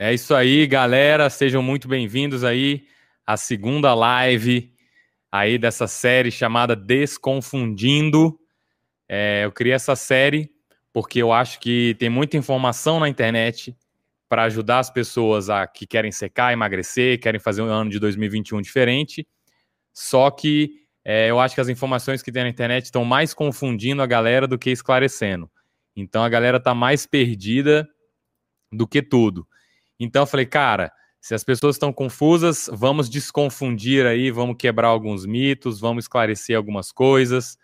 É isso aí, galera. Sejam muito bem-vindos aí à segunda live aí dessa série chamada Desconfundindo. É, eu criei essa série porque eu acho que tem muita informação na internet para ajudar as pessoas a que querem secar, emagrecer, querem fazer um ano de 2021 diferente. Só que é, eu acho que as informações que tem na internet estão mais confundindo a galera do que esclarecendo. Então a galera está mais perdida do que tudo. Então eu falei, cara, se as pessoas estão confusas, vamos desconfundir aí, vamos quebrar alguns mitos, vamos esclarecer algumas coisas,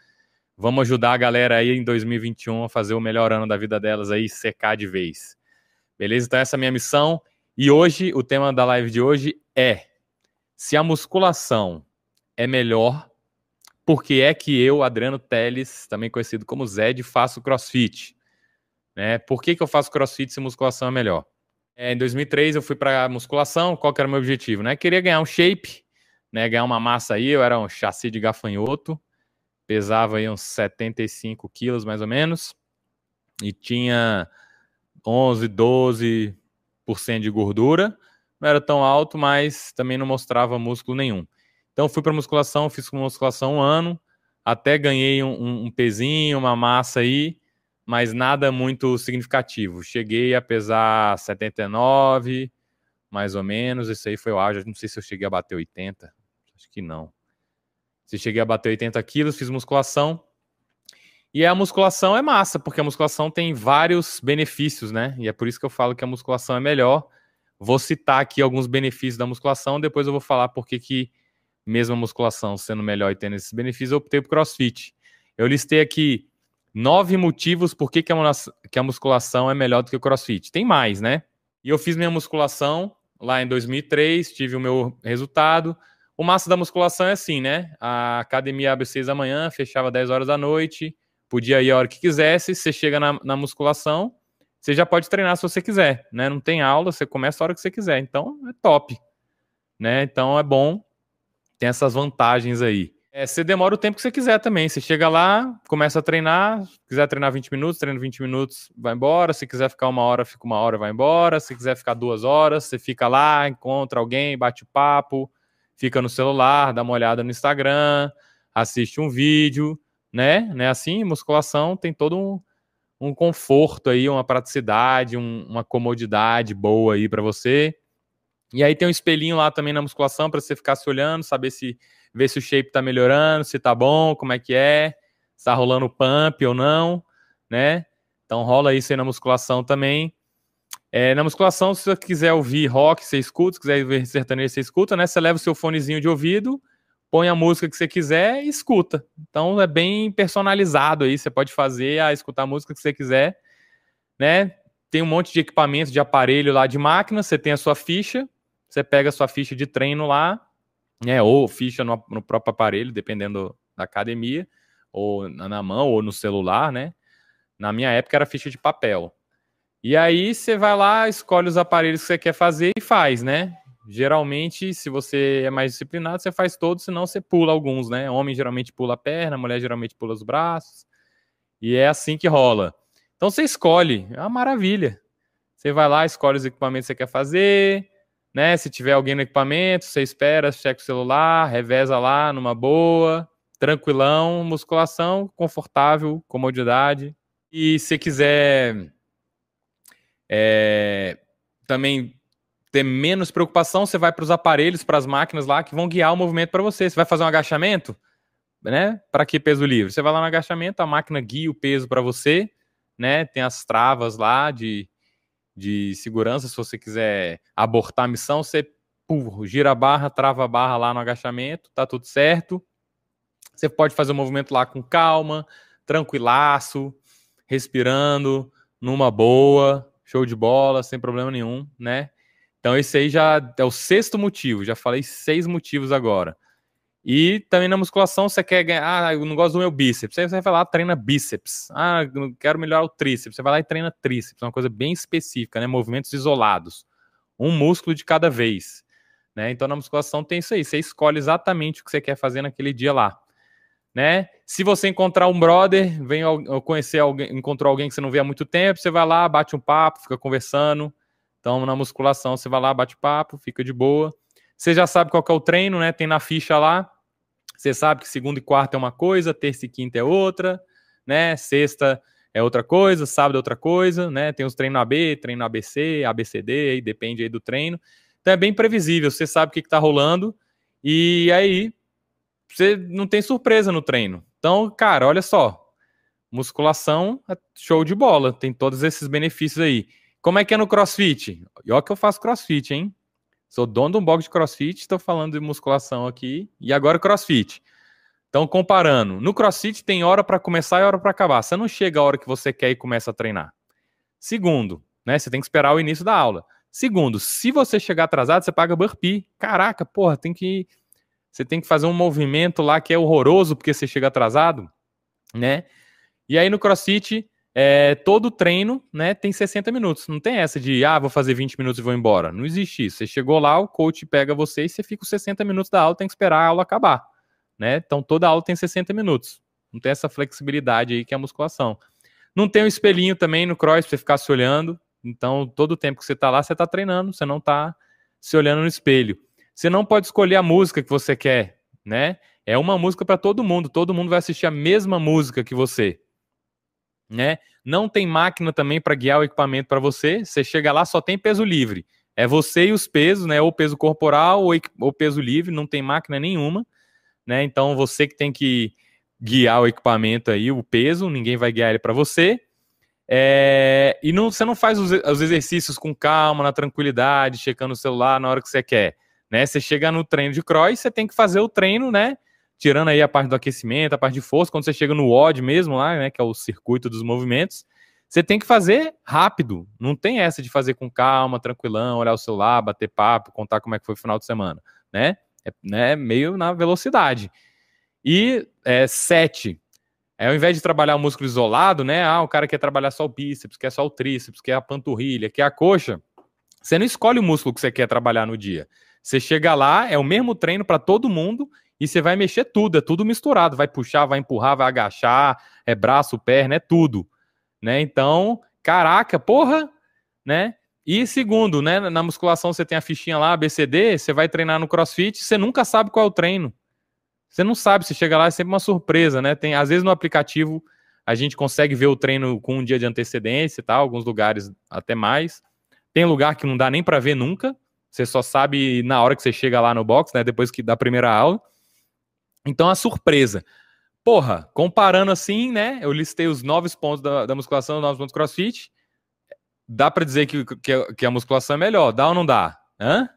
vamos ajudar a galera aí em 2021 a fazer o melhor ano da vida delas aí, secar de vez. Beleza? Então essa é a minha missão. E hoje, o tema da live de hoje é se a musculação é melhor, por que é que eu, Adriano Teles, também conhecido como Zed, faço crossfit? Né? Por que, que eu faço crossfit se musculação é melhor? É, em 2003 eu fui para musculação, qual que era o meu objetivo? Né? Queria ganhar um shape, né? ganhar uma massa aí, eu era um chassi de gafanhoto, pesava aí uns 75 quilos mais ou menos, e tinha 11, 12% de gordura, não era tão alto, mas também não mostrava músculo nenhum. Então fui para musculação, fiz musculação um ano, até ganhei um, um, um pezinho, uma massa aí, mas nada muito significativo. Cheguei a pesar 79, mais ou menos. Isso aí foi o auge. Não sei se eu cheguei a bater 80. Acho que não. Se cheguei a bater 80 quilos, fiz musculação. E a musculação é massa, porque a musculação tem vários benefícios, né? E é por isso que eu falo que a musculação é melhor. Vou citar aqui alguns benefícios da musculação, depois eu vou falar por que, mesmo a musculação sendo melhor e tendo esses benefícios, eu optei por crossfit. Eu listei aqui nove motivos por que, que, a, musculação é melhor do que o crossfit. Tem mais, né? E eu fiz minha musculação lá em 2003, tive o meu resultado. O massa da musculação é assim, né? A academia abre 6 da manhã, fechava 10 horas da noite, podia ir a hora que quisesse. Você chega na, na musculação, você já pode treinar se você quiser, né? Não tem aula, você começa a hora que você quiser. Então é top, né? Então é bom, tem essas vantagens aí. É, você demora o tempo que você quiser também. Você chega lá, começa a treinar. Se quiser treinar 20 minutos, treina 20 minutos, vai embora. Se quiser ficar uma hora, fica uma hora, vai embora. Se quiser ficar duas horas, você fica lá, encontra alguém, bate papo, fica no celular, dá uma olhada no Instagram, assiste um vídeo, né? né? Assim, musculação tem todo um, um conforto aí, uma praticidade, um, uma comodidade boa aí para você. E aí tem um espelhinho lá também na musculação para você ficar se olhando, saber se ver se o shape tá melhorando, se tá bom, como é que é, se tá rolando pump ou não, né? Então rola isso aí na musculação também. É, na musculação, se você quiser ouvir rock, você escuta, se quiser ouvir sertanejo, você escuta, né? Você leva o seu fonezinho de ouvido, põe a música que você quiser e escuta. Então é bem personalizado aí, você pode fazer a escutar a música que você quiser, né? Tem um monte de equipamento, de aparelho lá de máquina, você tem a sua ficha, você pega a sua ficha de treino lá, né, ou ficha no, no, próprio aparelho, dependendo da academia, ou na mão, ou no celular, né? Na minha época era ficha de papel. E aí você vai lá, escolhe os aparelhos que você quer fazer e faz, né? Geralmente, se você é mais disciplinado, você faz todos, senão você pula alguns, né? Homem geralmente pula a perna, mulher geralmente pula os braços. E é assim que rola. Então você escolhe, é uma maravilha. Você vai lá, escolhe os equipamentos que você quer fazer, né? Se tiver alguém no equipamento, você espera, checa o celular, reveza lá numa boa, tranquilão, musculação, confortável, comodidade. E se quiser é, também ter menos preocupação, você vai para os aparelhos, para as máquinas lá que vão guiar o movimento para você. Você vai fazer um agachamento, né? Para que peso livre? Você vai lá no agachamento, a máquina guia o peso para você, né? Tem as travas lá de de segurança, se você quiser abortar a missão, você pum, gira a barra, trava a barra lá no agachamento, tá tudo certo. Você pode fazer o movimento lá com calma, tranquilaço, respirando, numa boa, show de bola, sem problema nenhum, né? Então esse aí já é o sexto motivo, já falei seis motivos agora. E também na musculação você quer ganhar, ah, eu não gosto do meu bíceps. Aí você vai lá, treina bíceps. Ah, eu quero melhorar o tríceps. Você vai lá e treina tríceps, é uma coisa bem específica, né? Movimentos isolados. Um músculo de cada vez. Né? Então na musculação tem isso aí. Você escolhe exatamente o que você quer fazer naquele dia lá. Né? Se você encontrar um brother, vem conhecer alguém, encontrou alguém que você não vê há muito tempo, você vai lá, bate um papo, fica conversando, Então, na musculação, você vai lá, bate papo, fica de boa. Você já sabe qual é o treino, né? Tem na ficha lá. Você sabe que segunda e quarta é uma coisa, terça e quinta é outra, né? Sexta é outra coisa, sábado é outra coisa, né? Tem os treinos AB, treino ABC, ABCD, aí depende aí do treino. Então é bem previsível, você sabe o que está rolando e aí você não tem surpresa no treino. Então, cara, olha só, musculação é show de bola, tem todos esses benefícios aí. Como é que é no CrossFit? E olha que eu faço CrossFit, hein? Sou dono de um box de CrossFit, estou falando de musculação aqui e agora CrossFit. Então, comparando, no CrossFit tem hora para começar e hora para acabar. Você não chega a hora que você quer e começa a treinar. Segundo, né, você tem que esperar o início da aula. Segundo, se você chegar atrasado, você paga burpee. Caraca, porra, tem que você tem que fazer um movimento lá que é horroroso porque você chega atrasado, né? E aí no CrossFit, é, todo treino, né, tem 60 minutos. Não tem essa de, ah, vou fazer 20 minutos e vou embora. Não existe isso. Você chegou lá, o coach pega você e você fica os 60 minutos da aula, tem que esperar a aula acabar né? Então toda aula tem 60 minutos. Não tem essa flexibilidade aí que é a musculação. Não tem um espelhinho também no cross para você ficar se olhando. Então, todo o tempo que você está lá, você está treinando, você não está se olhando no espelho. Você não pode escolher a música que você quer, né? É uma música para todo mundo, todo mundo vai assistir a mesma música que você, né? Não tem máquina também para guiar o equipamento para você. Você chega lá, só tem peso livre. É você e os pesos, né? Ou peso corporal ou, ou peso livre, não tem máquina nenhuma né? Então você que tem que guiar o equipamento aí, o peso, ninguém vai guiar ele para você. É, e não, você não faz os, os, exercícios com calma, na tranquilidade, checando o celular na hora que você quer. Né? Você chega no treino de cross, você tem que fazer o treino, né? Tirando aí a parte do aquecimento, a parte de força, quando você chega no WOD mesmo lá, né? Que é o circuito dos movimentos, você tem que fazer rápido. Não tem essa de fazer com calma, tranquilão, olhar o celular, bater papo, contar como é que foi o final de semana, né? é né, meio na velocidade. E é, sete, é, ao invés de trabalhar o músculo isolado, né? Ah, o cara quer trabalhar só o bíceps, quer só o tríceps, quer a panturrilha, quer a coxa. Você não escolhe o músculo que você quer trabalhar no dia. Você chega lá, é o mesmo treino para todo mundo e você vai mexer tudo, é tudo misturado. Vai puxar, vai empurrar, vai agachar, é braço, perna, é tudo. Né? Então, caraca, porra, né? E segundo, né, na musculação você tem a fichinha lá, ABCD, você vai treinar no CrossFit, você nunca sabe qual é o treino. Você não sabe, você chega lá, é sempre uma surpresa, né? Tem, às vezes no aplicativo a gente consegue ver o treino com um dia de antecedência e tal, alguns lugares até mais. Tem lugar que não dá nem para ver nunca, você só sabe na hora que você chega lá no box, né, depois que da primeira aula. Então a surpresa. Porra, comparando assim, né, eu listei os nove pontos da, da musculação, os nove pontos do CrossFit, dá para dizer que, que, que, a musculação é melhor, dá ou não dá? Hã?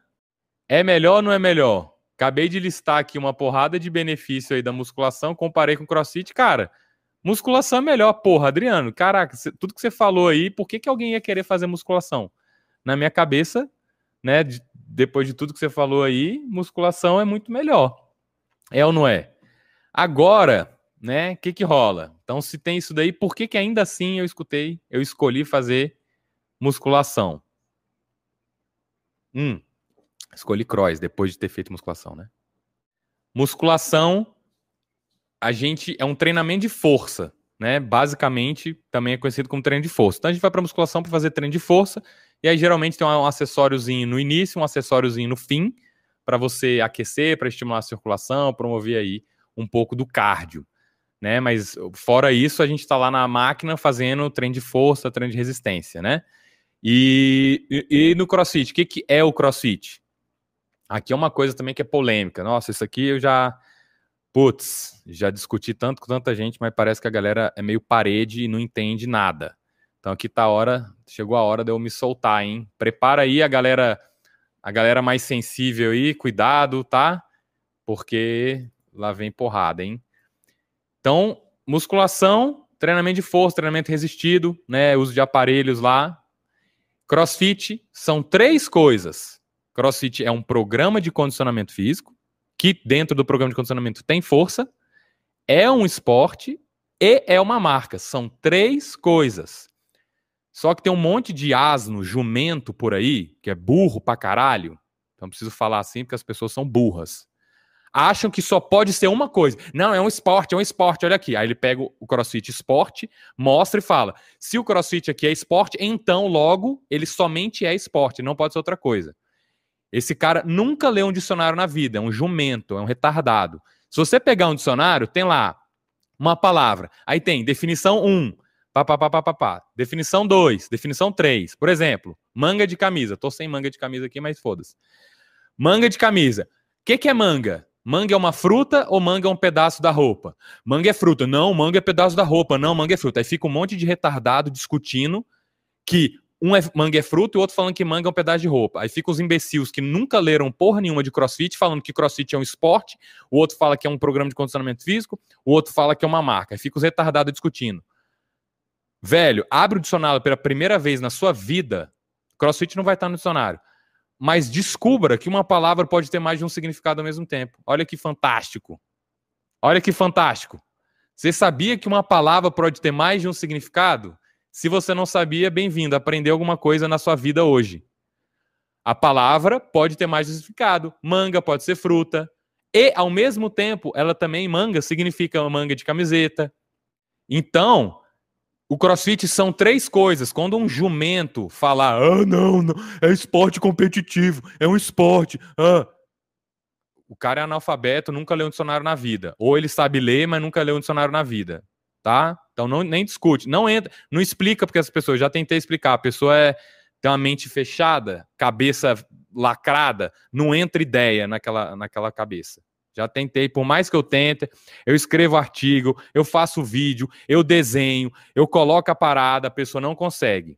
É melhor ou não é melhor? Acabei de listar aqui uma porrada de benefício aí da musculação, comparei com o crossfit, cara. Musculação é melhor, porra, Adriano. Caraca, tudo que você falou aí, por que, que alguém ia querer fazer musculação? Na minha cabeça, né, de, depois de tudo que você falou aí, musculação é muito melhor. É ou não é? Agora, né, o que que rola? Então, se tem isso daí, por que que ainda assim eu escutei, eu escolhi fazer Musculação. Hum, escolhi cross depois de ter feito musculação, né? Musculação, a gente é um treinamento de força, né? Basicamente, também é conhecido como treino de força. Então a gente vai para musculação para fazer treino de força, e aí geralmente tem um acessóriozinho no início, um acessóriozinho no fim, para você aquecer, para estimular a circulação, promover aí um pouco do cardio né? Mas fora isso, a gente está lá na máquina fazendo treino de força, treino de resistência, né? E, e, e no CrossFit, o que, que é o CrossFit? Aqui é uma coisa também que é polêmica. Nossa, isso aqui eu já. Putz, já discuti tanto com tanta gente, mas parece que a galera é meio parede e não entende nada. Então aqui tá a hora, chegou a hora de eu me soltar, hein? Prepara aí a galera, a galera mais sensível aí, cuidado, tá? Porque lá vem porrada, hein? Então, musculação, treinamento de força, treinamento resistido, né? Uso de aparelhos lá, CrossFit são três coisas. CrossFit é um programa de condicionamento físico, que dentro do programa de condicionamento tem força, é um esporte e é uma marca. São três coisas. Só que tem um monte de asno, jumento por aí, que é burro pra caralho. Então preciso falar assim porque as pessoas são burras. acham que só pode ser uma coisa. Não, é um esporte, é um esporte, olha aqui. Aí ele pega o crossfit esporte, mostra e fala: se o crossfit aqui é esporte, então logo ele somente é esporte, não pode ser outra coisa. Esse cara nunca leu um dicionário na vida, é um jumento, é um retardado. Se você pegar um dicionário, tem lá uma palavra. Aí tem definição 1, pá, pá, pá, pá, pá, pá. definição 2, definição 3. Por exemplo, manga de camisa. Tô sem manga de camisa aqui, mas foda-se. Manga de camisa. O que, que é manga? Manga é uma fruta ou manga é um pedaço da roupa? Manga é fruta. Não, manga é pedaço da roupa. Não, manga é fruta. Aí fica um monte de retardado discutindo que um é manga é fruta e o outro falando que manga é um pedaço de roupa. Aí fica os imbecis que nunca leram porra nenhuma de crossfit, falando que crossfit é um esporte, o outro fala que é um programa de condicionamento físico, o outro fala que é uma marca. Aí fica os retardados discutindo. Velho, abre o dicionário pela primeira vez na sua vida, crossfit não vai estar no dicionário. Mas descubra que uma palavra pode ter mais de um significado ao mesmo tempo. Olha que fantástico. Olha que fantástico. Você sabia que uma palavra pode ter mais de um significado? Se você não sabia, bem-vindo, aprendeu alguma coisa na sua vida hoje. A palavra pode ter mais significado. Manga pode ser fruta. E, ao mesmo tempo, ela também, manga, significa manga de camiseta. Então, o crossfit são três coisas. Quando um jumento falar, ah, não, não, é esporte competitivo, é um esporte. Ah. O cara é analfabeto, nunca leu um dicionário na vida. Ou ele sabe ler, mas nunca leu um dicionário na vida tá? Então não, nem discute, não entra, não explica porque as pessoas, já tentei explicar, a pessoa é tem uma mente fechada, cabeça lacrada, não entra ideia naquela, naquela cabeça. Já tentei, por mais que eu tente, eu escrevo artigo, eu faço vídeo, eu desenho, eu coloco a parada, a pessoa não consegue.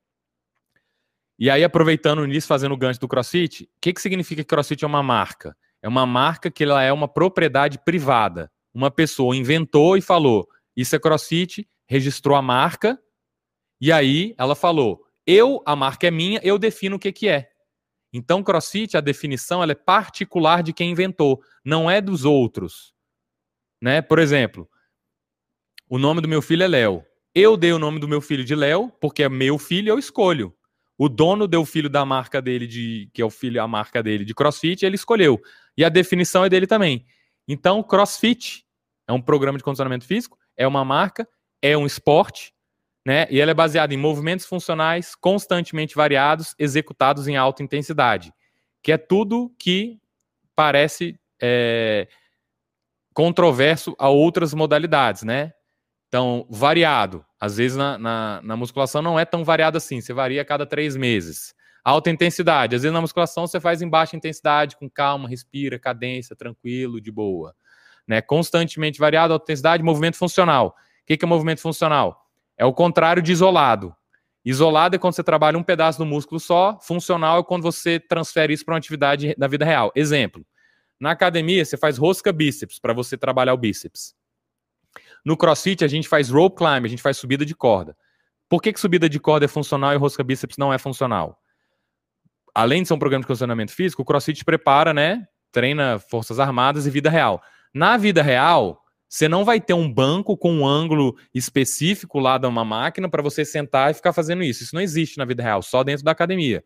E aí, aproveitando nisso, fazendo o gancho do CrossFit, o que, que significa que CrossFit é uma marca? É uma marca que ela é uma propriedade privada. Uma pessoa inventou e falou: isso é CrossFit, registrou a marca, e aí ela falou: eu, a marca é minha, eu defino o que, que é. Então, CrossFit, a definição ela é particular de quem inventou, não é dos outros. Né? Por exemplo, o nome do meu filho é Léo. Eu dei o nome do meu filho de Léo, porque é meu filho, eu escolho. O dono deu o filho da marca dele, de, que é o filho, a marca dele de CrossFit, ele escolheu. E a definição é dele também. Então, CrossFit é um programa de condicionamento físico é uma marca, é um esporte, né? E ela é baseada em movimentos funcionais constantemente variados, executados em alta intensidade, que é tudo que parece é, controverso a outras modalidades, né? Então, variado. Às vezes na, na, na, musculação não é tão variado assim, você varia a cada três meses. Alta intensidade. Às vezes na musculação você faz em baixa intensidade, com calma, respira, cadência, tranquilo, de boa né? Constantemente variado, alta intensidade, movimento funcional. O que é movimento funcional? É o contrário de isolado. Isolado é quando você trabalha um pedaço do músculo só, funcional é quando você transfere isso para uma atividade da vida real. Exemplo: na academia, você faz rosca bíceps para você trabalhar o bíceps. No crossfit, a gente faz rope climb, a gente faz subida de corda. Por que, que subida de corda é funcional e rosca bíceps não é funcional? Além de ser um programa de condicionamento físico, o crossfit prepara, né? Treina forças armadas e vida real. Na vida real, você não vai ter um banco com um ângulo específico lá de uma máquina para você sentar e ficar fazendo isso. Isso não existe na vida real, só dentro da academia.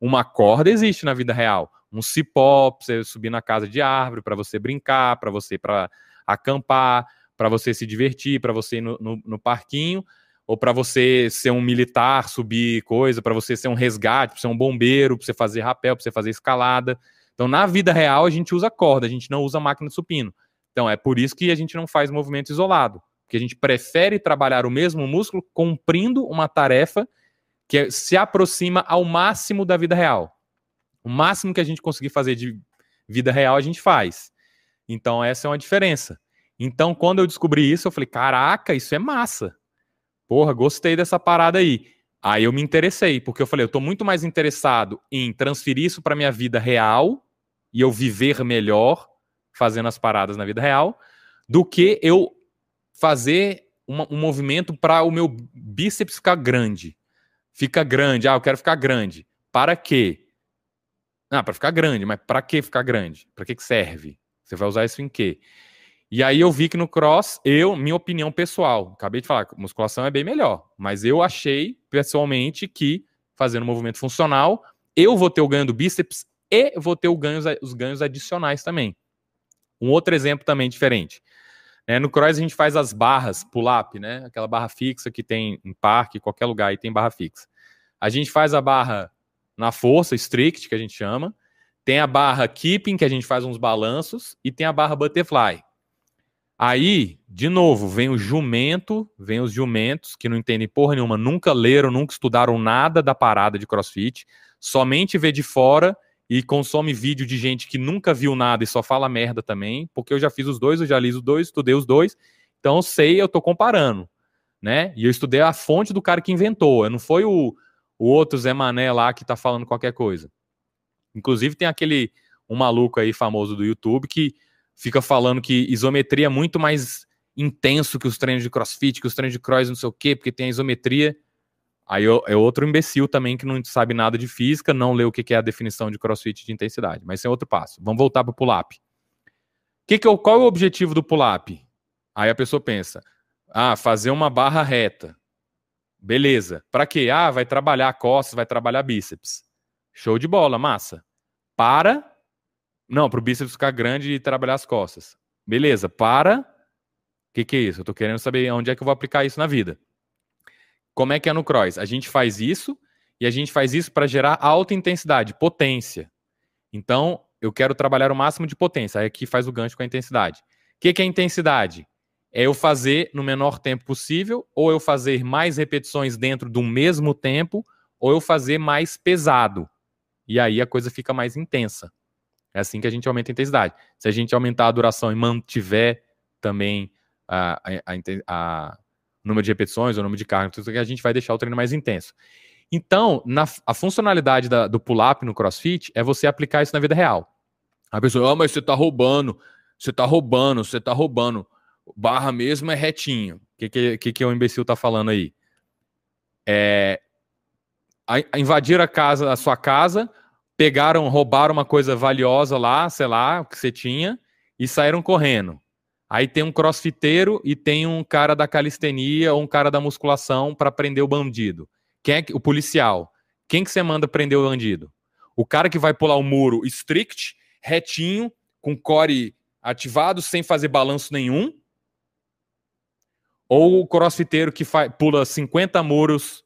Uma corda existe na vida real. Um cipó para você subir na casa de árvore, para você brincar, para você para acampar, para você se divertir, para você ir no, no, no parquinho, ou para você ser um militar, subir coisa, para você ser um resgate, para ser um bombeiro, para você fazer rapel, para você fazer escalada. Então, na vida real, a gente usa corda, a gente não usa máquina de supino. Então, é por isso que a gente não faz movimento isolado, porque a gente prefere trabalhar o mesmo músculo cumprindo uma tarefa que se aproxima ao máximo da vida real. O máximo que a gente conseguir fazer de vida real, a gente faz. Então, essa é uma diferença. Então, quando eu descobri isso, eu falei: caraca, isso é massa. Porra, gostei dessa parada aí. Aí eu me interessei, porque eu falei: eu estou muito mais interessado em transferir isso para minha vida real e eu viver melhor fazendo as paradas na vida real, do que eu fazer uma, um movimento para o meu bíceps ficar grande. Fica grande, ah, eu quero ficar grande. Para quê? Ah, para ficar grande, mas para que ficar grande? Para que, que serve? Você vai usar isso em quê? E aí eu vi que no cross, eu, minha opinião pessoal, acabei de falar, musculação é bem melhor, mas eu achei pessoalmente que fazendo um movimento funcional, eu vou ter o ganho do bíceps e vou ter ganho, os ganhos adicionais também. Um outro exemplo também diferente. É, no cross a gente faz as barras pull-up, né? Aquela barra fixa que tem em parque, qualquer lugar aí tem barra fixa. A gente faz a barra na força, strict, que a gente chama. Tem a barra keeping, que a gente faz uns balanços. E tem a barra butterfly. Aí, de novo, vem o jumento, vem os jumentos que não entendem porra nenhuma, nunca leram, nunca estudaram nada da parada de crossfit, somente vê de fora e consome vídeo de gente que nunca viu nada e só fala merda também, porque eu já fiz os dois, eu já li os dois, estudei os dois, então eu sei, eu tô comparando, né? E eu estudei a fonte do cara que inventou, não foi o, o outro Zé Mané lá que tá falando qualquer coisa. Inclusive tem aquele, um maluco aí famoso do YouTube que fica falando que isometria é muito mais intenso que os treinos de crossfit, que os treinos de cross não sei o quê, porque tem a isometria. Aí é outro imbecil também que não sabe nada de física, não lê o que é a definição de crossfit de intensidade. Mas esse é outro passo. Vamos voltar para o pull-up. Que que é, qual é o objetivo do pull-up? Aí a pessoa pensa, ah, fazer uma barra reta. Beleza. Para quê? Ah, vai trabalhar costas, vai trabalhar bíceps. Show de bola, massa. Para. Não, para o bíceps ficar grande e trabalhar as costas. Beleza. Para. O que, que é isso? Eu estou querendo saber onde é que eu vou aplicar isso na vida. Como é que é no cross? A gente faz isso e a gente faz isso para gerar alta intensidade, potência. Então, eu quero trabalhar o máximo de potência. Aí aqui faz o gancho com a intensidade. O que, que é intensidade? É eu fazer no menor tempo possível, ou eu fazer mais repetições dentro do mesmo tempo, ou eu fazer mais pesado. E aí a coisa fica mais intensa. É assim que a gente aumenta a intensidade. Se a gente aumentar a duração e mantiver também a, a, a, número de repetições, o número de cargas, tudo que a gente vai deixar o treino mais intenso. Então, na, a funcionalidade da, do pull-up no CrossFit é você aplicar isso na vida real. A pessoa, ah, mas você tá roubando, você tá roubando, você tá roubando. Barra mesmo é retinho. O que, que, que, que o imbecil tá falando aí? É, a, a invadir a casa, a sua casa, pegaram, roubaram uma coisa valiosa lá, sei lá, o que você tinha, e saíram correndo. Aí tem um crossfiteiro e tem um cara da calistenia ou um cara da musculação para prender o bandido. Quem é o policial? Quem que você manda prender o bandido? O cara que vai pular o muro strict, retinho, com core ativado, sem fazer balanço nenhum? Ou o crossfiteiro que pula 50 muros,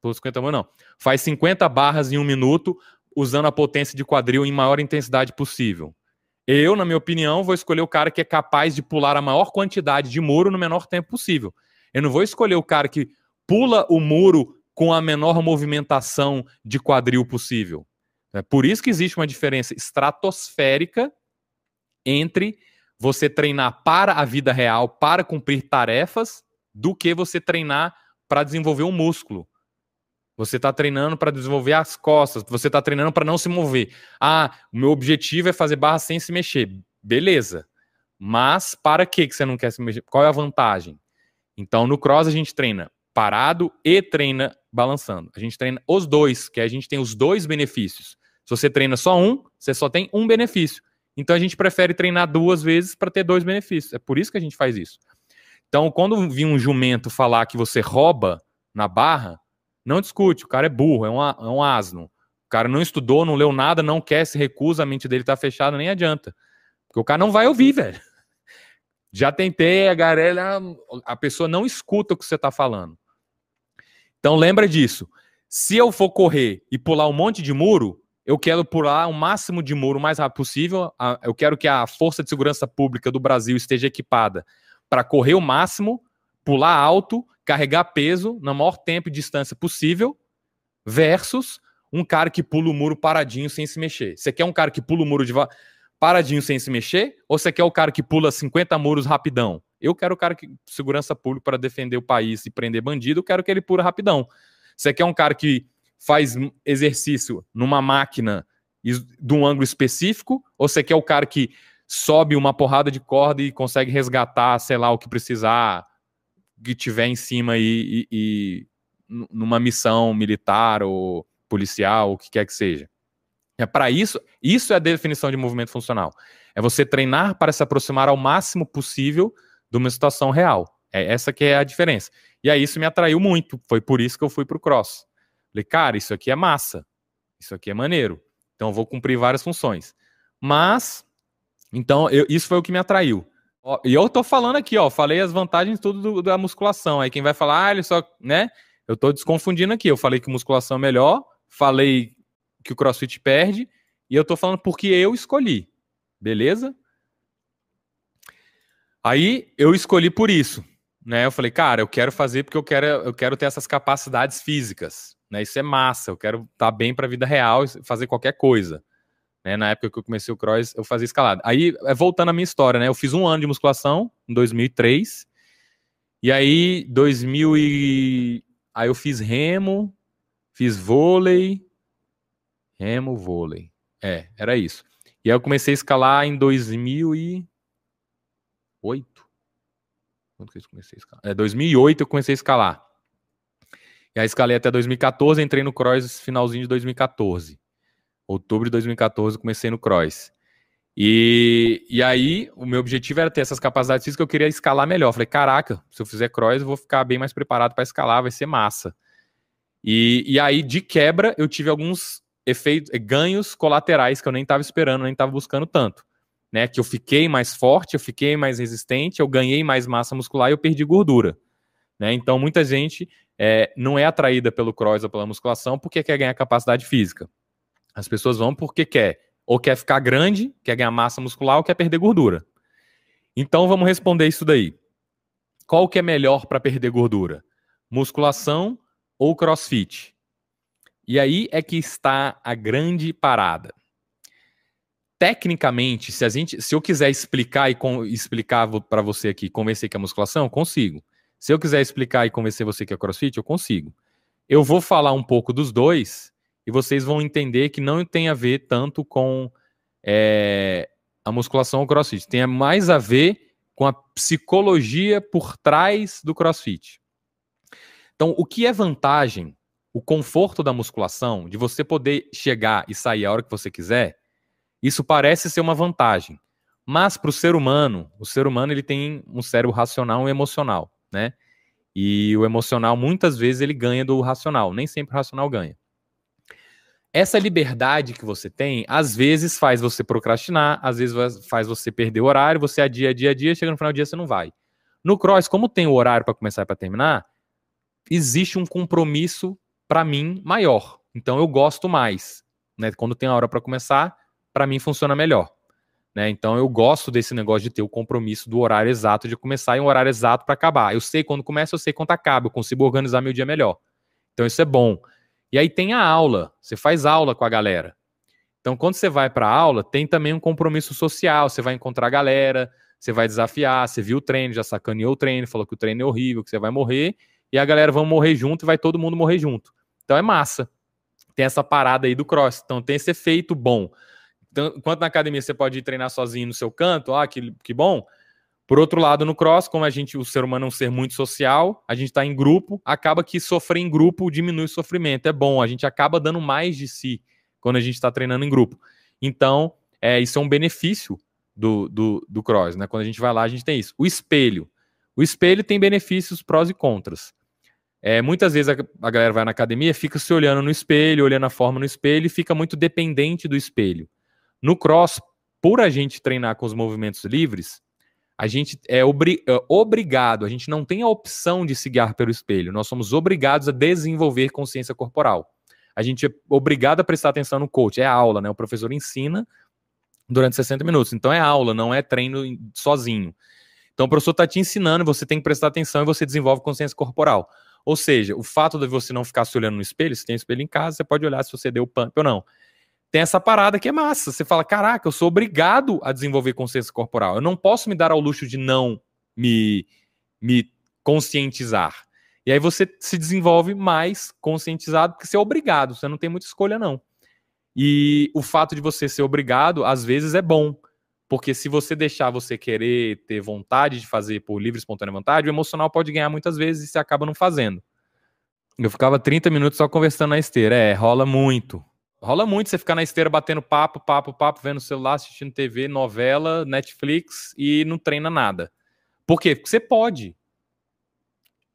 pula 50 muros não, faz 50 barras em um minuto, usando a potência de quadril em maior intensidade possível. Eu, na minha opinião, vou escolher o cara que é capaz de pular a maior quantidade de muro no menor tempo possível. Eu não vou escolher o cara que pula o muro com a menor movimentação de quadril possível. É por isso que existe uma diferença estratosférica entre você treinar para a vida real, para cumprir tarefas, do que você treinar para desenvolver um músculo. Você está treinando para desenvolver as costas, você está treinando para não se mover. Ah, o meu objetivo é fazer barra sem se mexer. Beleza. Mas para que você não quer se mexer? Qual é a vantagem? Então, no cross a gente treina parado e treina balançando. A gente treina os dois, que a gente tem os dois benefícios. Se você treina só um, você só tem um benefício. Então a gente prefere treinar duas vezes para ter dois benefícios. É por isso que a gente faz isso. Então, quando vir um jumento falar que você rouba na barra, não discute, o cara é burro, é um, é um asno. O cara não estudou, não leu nada, não quer, se recusa, a mente dele tá fechada, nem adianta. Porque o cara não vai ouvir, velho. Já tentei, a galera, a pessoa não escuta o que você tá falando. Então lembra disso. Se eu for correr e pular um monte de muro, eu quero pular o máximo de muro o mais rápido possível. Eu quero que a Força de Segurança Pública do Brasil esteja equipada para correr o máximo, pular alto carregar peso no maior tempo e distância possível, versus um cara que pula o muro paradinho sem se mexer. Você quer um cara que pula o muro de paradinho sem se mexer? Ou você quer o cara que pula 50 muros rapidão? Eu quero o cara que segurança pública para defender o país e prender bandido, eu quero que ele pula rapidão. Você quer um cara que faz exercício numa máquina de um ângulo específico? Ou você quer o cara que sobe uma porrada de corda e consegue resgatar, sei lá, o que precisar, que tiver em cima aí e, e, numa missão militar ou policial, o que quer que seja. É para isso, isso é a definição de movimento funcional. É você treinar para se aproximar ao máximo possível de uma situação real. É essa que é a diferença. E aí isso me atraiu muito. Foi por isso que eu fui para o cross. Falei, cara, isso aqui é massa. Isso aqui é maneiro. Então eu vou cumprir várias funções. Mas Então, eu, isso foi o que me atraiu. Ó, e eu tô falando aqui, ó, falei as vantagens tudo do, da musculação. Aí quem vai falar, ah, ele só, né? Eu tô desconfundindo aqui. Eu falei que musculação é melhor, falei que o CrossFit perde, e eu tô falando porque eu escolhi. Beleza? Aí eu escolhi por isso, né? Eu falei, cara, eu quero fazer porque eu quero, eu quero ter essas capacidades físicas, né? Isso é massa, eu quero estar tá bem para a vida real fazer qualquer coisa. Né? Na época que eu comecei o cross, eu fazia escalada. Aí, é, voltando à minha história, né? Eu fiz um ano de musculação em 2003. E aí, 2000 e... Aí eu fiz remo, fiz vôlei. Remo, vôlei. É, era isso. E aí eu comecei a escalar em 2008. Quando que eu comecei a escalar? É, 2008 eu comecei a escalar. E aí escalei até 2014, entrei no cross finalzinho de 2014 outubro de 2014, comecei no cross. E, e aí, o meu objetivo era ter essas capacidades físicas, eu queria escalar melhor. Falei, caraca, se eu fizer cross, eu vou ficar bem mais preparado para escalar, vai ser massa. E, e aí, de quebra, eu tive alguns efeitos, ganhos colaterais que eu nem estava esperando, nem estava buscando tanto. Né? Que eu fiquei mais forte, eu fiquei mais resistente, eu ganhei mais massa muscular e eu perdi gordura. Né? Então, muita gente é, não é atraída pelo cross ou pela musculação porque quer ganhar capacidade física. As pessoas vão porque quer. Ou quer ficar grande, quer ganhar massa muscular, ou quer perder gordura. Então vamos responder isso daí. Qual que é melhor para perder gordura? Musculação ou crossfit? E aí é que está a grande parada. Tecnicamente, se a gente, se eu quiser explicar e com, explicar para você aqui, convencer que é musculação, eu consigo. Se eu quiser explicar e convencer você que é crossfit, eu consigo. Eu vou falar um pouco dos dois e vocês vão entender que não tem a ver tanto com é, a musculação ou crossfit, tem mais a ver com a psicologia por trás do crossfit. Então, o que é vantagem? O conforto da musculação, de você poder chegar e sair a hora que você quiser, isso parece ser uma vantagem. Mas para o ser humano, o ser humano ele tem um cérebro racional e emocional, né? E o emocional muitas vezes ele ganha do racional, nem sempre o racional ganha. Essa liberdade que você tem, às vezes faz você procrastinar, às vezes faz você perder o horário, você adia, adia, adia, chega no final do dia você não vai. No cross, como tem o horário para começar e para terminar, existe um compromisso para mim maior. Então eu gosto mais, né? Quando tem a hora para começar, para mim funciona melhor. Né? Então eu gosto desse negócio de ter o compromisso do horário exato de começar e um horário exato para acabar. Eu sei quando começa, eu sei quando acaba, eu consigo organizar meu dia melhor. Então isso é bom. E aí tem a aula, você faz aula com a galera. Então, quando você vai para a aula, tem também um compromisso social. Você vai encontrar a galera, você vai desafiar, você viu o treino, já sacaneou o treino, falou que o treino é horrível, que você vai morrer, e a galera vai morrer junto e vai todo mundo morrer junto. Então é massa. Tem essa parada aí do cross. Então tem esse efeito bom. Então, enquanto na academia você pode ir treinar sozinho no seu canto, ah, que, que bom. Por outro lado, no cross, como a gente, o ser humano é um ser muito social, a gente está em grupo, acaba que sofrer em grupo diminui o sofrimento. É bom, a gente acaba dando mais de si quando a gente está treinando em grupo. Então, é, isso é um benefício do, do, do cross, né? Quando a gente vai lá, a gente tem isso. O espelho. O espelho tem benefícios prós e contras. É, muitas vezes a, a galera vai na academia, fica se olhando no espelho, olhando a forma no espelho e fica muito dependente do espelho. No cross, por a gente treinar com os movimentos livres, a gente é, obri é obrigado, a gente não tem a opção de se guiar pelo espelho, nós somos obrigados a desenvolver consciência corporal. A gente é obrigado a prestar atenção no coach, é aula, né? O professor ensina durante 60 minutos, então é aula, não é treino sozinho. Então o professor está te ensinando, você tem que prestar atenção e você desenvolve consciência corporal. Ou seja, o fato de você não ficar se olhando no espelho, se tem espelho em casa, você pode olhar se você deu pump ou não tem essa parada que é massa. Você fala, caraca, eu sou obrigado a desenvolver consciência corporal. Eu não posso me dar ao luxo de não me, me conscientizar. E aí você se desenvolve mais conscientizado, porque você é obrigado, você não tem muita escolha, não. E o fato de você ser obrigado, às vezes, é bom. Porque se você deixar você querer ter vontade de fazer por livre e espontânea vontade, o emocional pode ganhar muitas vezes e você acaba não fazendo. Eu ficava 30 minutos só conversando na esteira. É, rola muito. Rola muito você ficar na esteira batendo papo, papo, papo, vendo celular, assistindo TV, novela, Netflix e não treina nada. Por quê? Porque você pode.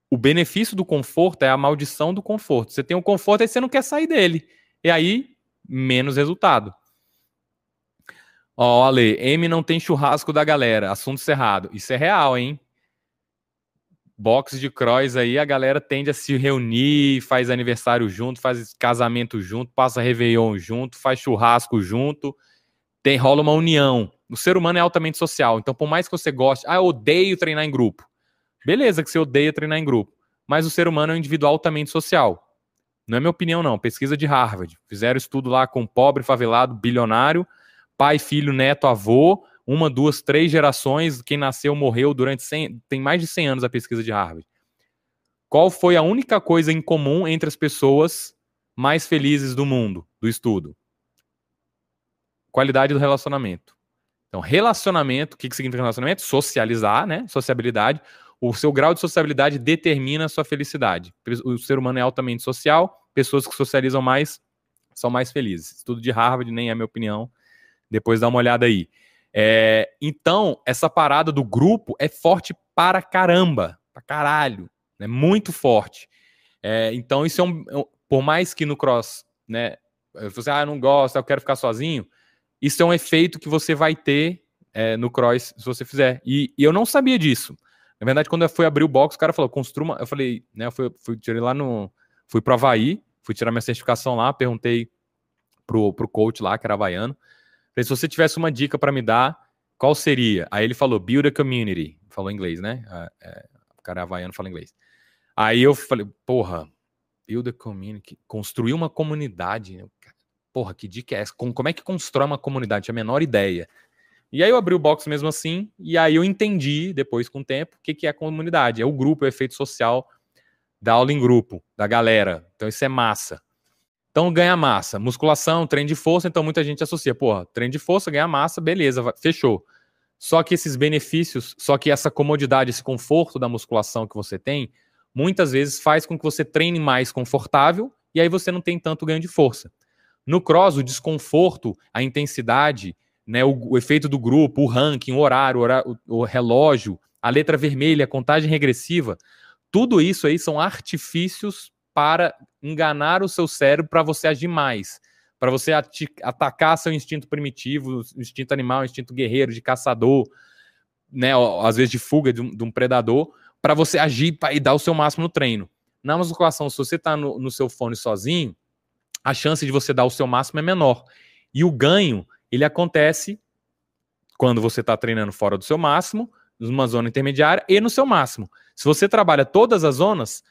O benefício do conforto é a maldição do conforto. Você tem o conforto e você não quer sair dele. E aí, menos resultado. Ó, Ale, M não tem churrasco da galera. Assunto cerrado. Isso é real, hein? Box de cross aí, a galera tende a se reunir, faz aniversário junto, faz casamento junto, passa Réveillon junto, faz churrasco junto, tem rola uma união. O ser humano é altamente social, então por mais que você goste, ah, eu odeio treinar em grupo. Beleza que você odeia treinar em grupo, mas o ser humano é um indivíduo altamente social. Não é minha opinião, não. Pesquisa de Harvard. Fizeram estudo lá com pobre, favelado, bilionário, pai, filho, neto, avô, uma, duas, três gerações, quem nasceu morreu durante 100, tem mais de 100 anos a pesquisa de Harvard. Qual foi a única coisa em comum entre as pessoas mais felizes do mundo, do estudo? Qualidade do relacionamento. Então, relacionamento, o que, que significa relacionamento? Socializar, né? Sociabilidade. O seu grau de sociabilidade determina a sua felicidade. O ser humano é altamente social, pessoas que socializam mais são mais felizes. Estudo de Harvard, nem é minha opinião. Depois dá uma olhada aí. É, então, essa parada do grupo é forte para caramba, para caralho, é né? muito forte. É, então, isso é um, é por mais que no cross, né, você, ah, eu não gosto, eu quero ficar sozinho, isso é um efeito que você vai ter é, no cross se você fizer. E, e, eu não sabia disso. Na verdade, quando eu fui abrir o box, o cara falou, construa uma... Eu falei, né, eu fui, fui tirei lá no... Fui para Havaí, fui tirar minha certificação lá, perguntei pro, pro coach lá, que era havaiano, Falei, se você tivesse uma dica para me dar, qual seria? Aí ele falou, build a community. Falou em inglês, né? É, o cara havaiano fala inglês. Aí eu falei, porra, build a community. Construir uma comunidade. Porra, que dica é essa? Como é que constrói uma comunidade? A menor ideia. E aí eu abri o box mesmo assim, e aí eu entendi, depois com o tempo, o que, que é a comunidade. É o grupo, é o efeito social da aula em grupo, da galera. Então isso é massa. Então, ganha massa. Musculação, treino de força, então muita gente associa, porra, treino de força, ganha massa, beleza, fechou. Só que esses benefícios, só que essa comodidade, esse conforto da musculação que você tem, muitas vezes faz com que você treine mais confortável e aí você não tem tanto ganho de força. No cross, o desconforto, a intensidade, né, o, o efeito do grupo, o ranking, o horário, o, horário, o relógio, a letra vermelha, a contagem regressiva, tudo isso aí são artifícios para enganar o seu cérebro para você agir mais, para você atacar seu instinto primitivo, instinto animal, instinto guerreiro, de caçador, né, às vezes de fuga de um, de um predador, para você agir e dar o seu máximo no treino. Na musculação, se você está no, no seu fone sozinho, a chance de você dar o seu máximo é menor. E o ganho, ele acontece quando você está treinando fora do seu máximo, numa zona intermediária e no seu máximo. Se você trabalha todas as zonas,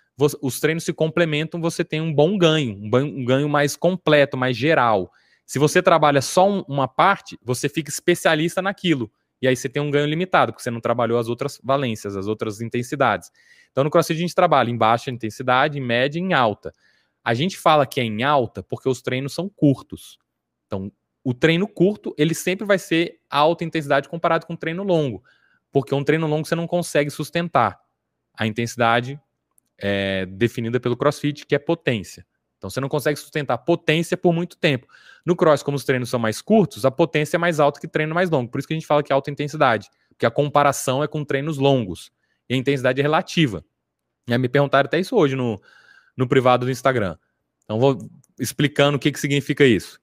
os treinos se complementam, você tem um bom ganho, um ganho mais completo, mais geral. Se você trabalha só uma parte, você fica especialista naquilo. E aí você tem um ganho limitado, porque você não trabalhou as outras valências, as outras intensidades. Então no CrossFit a gente trabalha em baixa intensidade, em média e em alta. A gente fala que é em alta porque os treinos são curtos. Então, o treino curto, ele sempre vai ser alta intensidade comparado com um treino longo. Porque um treino longo você não consegue sustentar a intensidade é, definida pelo CrossFit, que é potência. Então você não consegue sustentar potência por muito tempo. No cross, como os treinos são mais curtos, a potência é mais alta que treino mais longo. Por isso que a gente fala que é alta intensidade, porque a comparação é com treinos longos e a intensidade é relativa. E aí me perguntaram até isso hoje no, no privado do Instagram. Então vou explicando o que, que significa isso.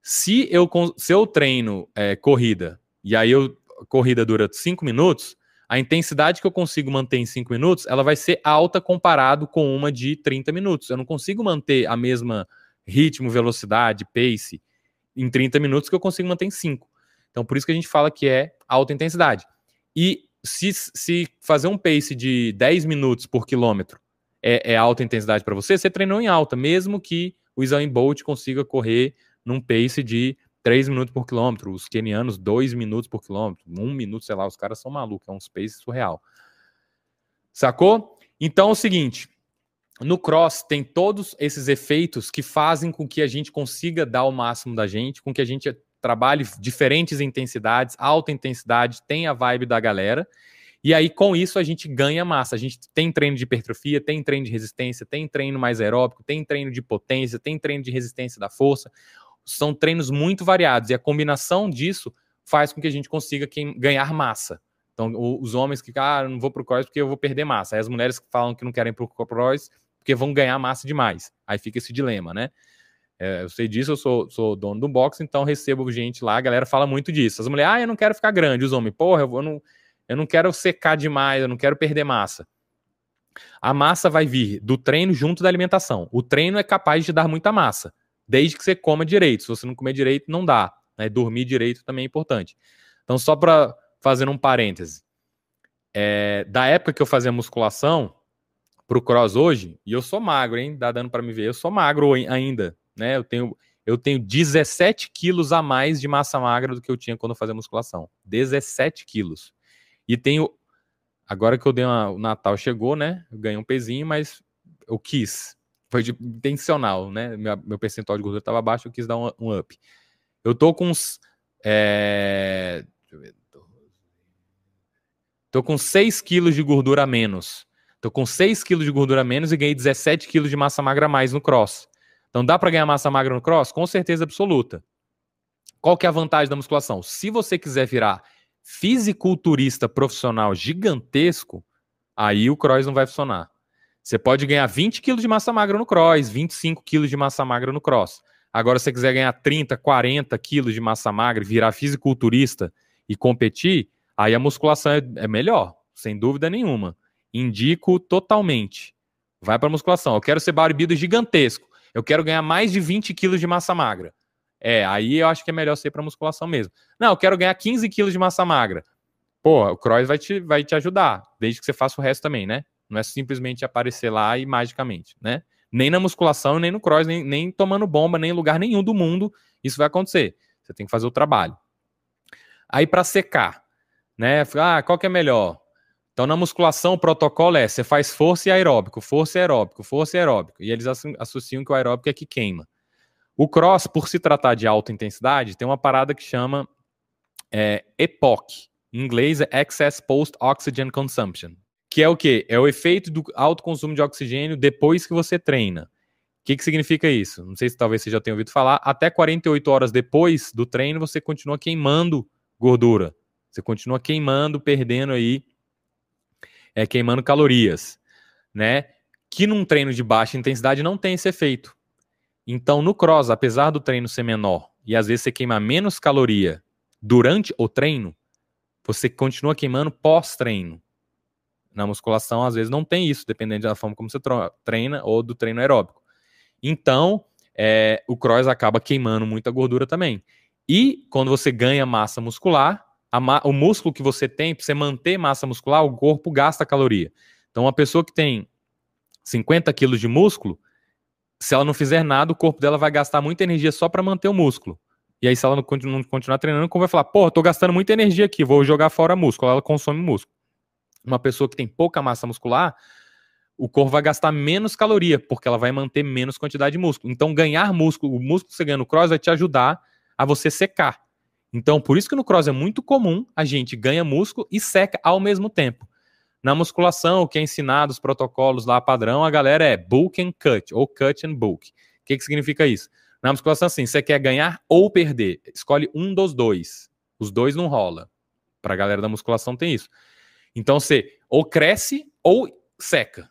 Se eu, se eu treino é, corrida e aí eu corrida dura 5 minutos, a intensidade que eu consigo manter em 5 minutos, ela vai ser alta comparado com uma de 30 minutos. Eu não consigo manter a mesma ritmo, velocidade, pace em 30 minutos que eu consigo manter em 5. Então, por isso que a gente fala que é alta intensidade. E se, se fazer um pace de 10 minutos por quilômetro é, é alta intensidade para você, você treinou em alta, mesmo que o Usain Bolt consiga correr num pace de 3 minutos por quilômetro, os kenianos 2 minutos por quilômetro, 1 minuto, sei lá, os caras são malucos, é um space surreal. Sacou? Então é o seguinte, no cross tem todos esses efeitos que fazem com que a gente consiga dar o máximo da gente, com que a gente trabalhe diferentes intensidades, alta intensidade, tem a vibe da galera. E aí, com isso, a gente ganha massa. A gente tem treino de hipertrofia, tem treino de resistência, tem treino mais aeróbico, tem treino de potência, tem treino de resistência da força são treinos muito variados e a combinação disso faz com que a gente consiga ganhar massa. Então, os homens que, ah, não vou pro cross porque eu vou perder massa. Aí as mulheres que falam que não querem pro cross porque vão ganhar massa demais. Aí fica esse dilema, né? É, eu sei disso, eu sou, sou dono do box, então recebo gente lá, a galera fala muito disso. As mulheres, ah, eu não quero ficar grande, os homens, porra, eu, não, eu não quero secar demais, eu não quero perder massa. A massa vai vir do treino junto da alimentação. O treino é capaz de dar muita massa, desde que você coma direito. Se você não comer direito, não dá. Né? Dormir direito também é importante. Então, só para fazer um parêntese, é, da época que eu fazia musculação pro cross hoje, e eu sou magro, hein? Dá dando para me ver, eu sou magro ainda, né? Eu tenho, eu tenho 17 quilos a mais de massa magra do que eu tinha quando eu fazia musculação. 17 quilos. E tenho. Agora que eu dei uma, o Natal chegou, né? Eu ganhei um pezinho, mas eu quis. Foi de, intencional, né? Meu, meu percentual de gordura estava baixo, eu quis dar um, um up. Eu tô com uns. É. Tô com 6 quilos de gordura a menos. Tô com 6 quilos de gordura a menos e ganhei 17 quilos de massa magra a mais no cross. Então dá para ganhar massa magra no cross? Com certeza absoluta. Qual que é a vantagem da musculação? Se você quiser virar fisiculturista profissional gigantesco, aí o cross não vai funcionar. Você pode ganhar 20 quilos de massa magra no cross, 25 quilos de massa magra no cross. Agora, se você quiser ganhar 30, 40 quilos de massa magra, virar fisiculturista e competir, aí a musculação é, é melhor, sem dúvida nenhuma. Indico totalmente. Vai para musculação. Eu quero ser bodybuilder gigantesco. Eu quero ganhar mais de 20 quilos de massa magra. É, aí eu acho que é melhor ser para musculação mesmo. Não, eu quero ganhar 15 quilos de massa magra. Pô, o cross vai te, vai te ajudar, desde que você faça o resto também, né? Não é simplesmente aparecer lá e magicamente, né? Nem na musculação, nem no cross, nem, nem tomando bomba, nem em lugar nenhum do mundo isso vai acontecer. Você tem que fazer o trabalho. Aí para secar, né? Ah, qual que é melhor? Então, na musculação, o protocolo é: você faz força e aeróbico, força e aeróbico, força e aeróbico. E eles associam que o aeróbico é que queima. O cross, por se tratar de alta intensidade, tem uma parada que chama é, EPOC. Em inglês é Excess Post Oxygen Consumption. Que é o quê? É o efeito do alto consumo de oxigênio depois que você treina. O que, que significa isso? Não sei se talvez você já tenha ouvido falar. Até 48 horas depois do treino, você continua queimando gordura. Você continua queimando, perdendo aí é, queimando calorias, né? Que num treino de baixa intensidade não tem esse efeito. Então, no cross, apesar do treino ser menor e às vezes você queima menos caloria durante o treino, você continua queimando pós-treino. Na musculação, às vezes não tem isso, dependendo da forma como você treina ou do treino aeróbico. Então, é, o cross acaba queimando muita gordura também. E quando você ganha massa muscular, o músculo que você tem, para você manter massa muscular, o corpo gasta caloria. Então, uma pessoa que tem 50 quilos de músculo, se ela não fizer nada, o corpo dela vai gastar muita energia só para manter o músculo. E aí, se ela não continuar treinando, o corpo vai falar: pô, tô gastando muita energia aqui, vou jogar fora músculo. Ela consome músculo. Uma pessoa que tem pouca massa muscular, o corpo vai gastar menos caloria, porque ela vai manter menos quantidade de músculo. Então, ganhar músculo, o músculo que você ganha no cross vai te ajudar a você secar. Então, por isso que no cross é muito comum a gente ganha músculo e seca ao mesmo tempo. Na musculação, o que é ensinado, os protocolos lá padrão, a galera é bulk and cut, ou cut and bulk. O que, que significa isso? Na musculação, assim, você quer ganhar ou perder. Escolhe um dos dois. Os dois não rola. Para a galera da musculação tem isso. Então você ou cresce ou seca.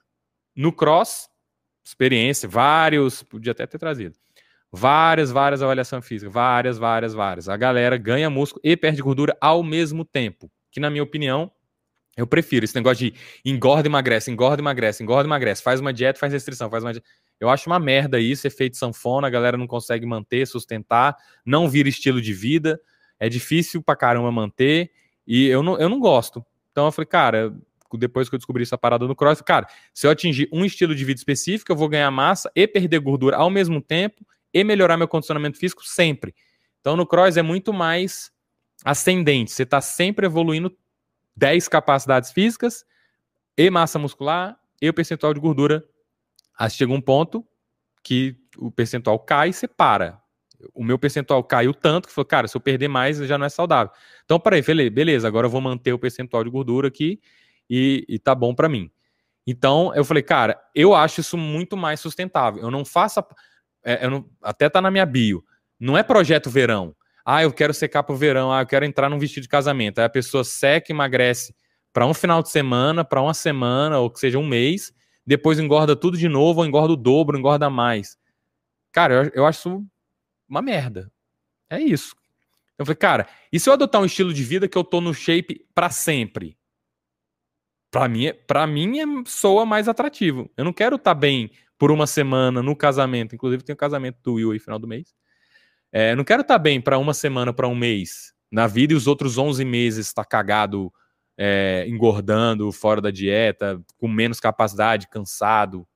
No cross, experiência, vários, podia até ter trazido. Várias, várias avaliações físicas, várias, várias, várias. A galera ganha músculo e perde gordura ao mesmo tempo, que na minha opinião, eu prefiro esse negócio de engorda, emagrece, engorda, emagrece, engorda, emagrece, faz uma dieta, faz restrição, faz uma dieta. Eu acho uma merda isso, efeito sanfona, a galera não consegue manter, sustentar, não vira estilo de vida, é difícil pra caramba manter, e eu não, eu não gosto. Então eu falei, cara, depois que eu descobri essa parada no cross, cara, se eu atingir um estilo de vida específico, eu vou ganhar massa e perder gordura ao mesmo tempo, e melhorar meu condicionamento físico sempre. Então no cross é muito mais ascendente, você está sempre evoluindo 10 capacidades físicas e massa muscular e o percentual de gordura. Aí chega um ponto que o percentual cai e você para. O meu percentual caiu tanto que falou, cara, se eu perder mais já não é saudável. Então, peraí, beleza, agora eu vou manter o percentual de gordura aqui e, e tá bom para mim. Então, eu falei, cara, eu acho isso muito mais sustentável. Eu não faço. É, eu não, até tá na minha bio. Não é projeto verão. Ah, eu quero secar pro verão. Ah, eu quero entrar num vestido de casamento. Aí a pessoa seca, emagrece para um final de semana, para uma semana, ou que seja um mês. Depois engorda tudo de novo, ou engorda o dobro, engorda mais. Cara, eu, eu acho isso uma merda. É isso. Eu falei, cara, e se eu adotar um estilo de vida que eu tô no shape para sempre? Para mim, para mim é, soa mais atrativo. Eu não quero estar tá bem por uma semana no casamento. Inclusive, tem o casamento do Will aí final do mês. É, não quero estar tá bem para uma semana, para um mês na vida e os outros 11 meses tá cagado, é, engordando, fora da dieta, com menos capacidade, cansado.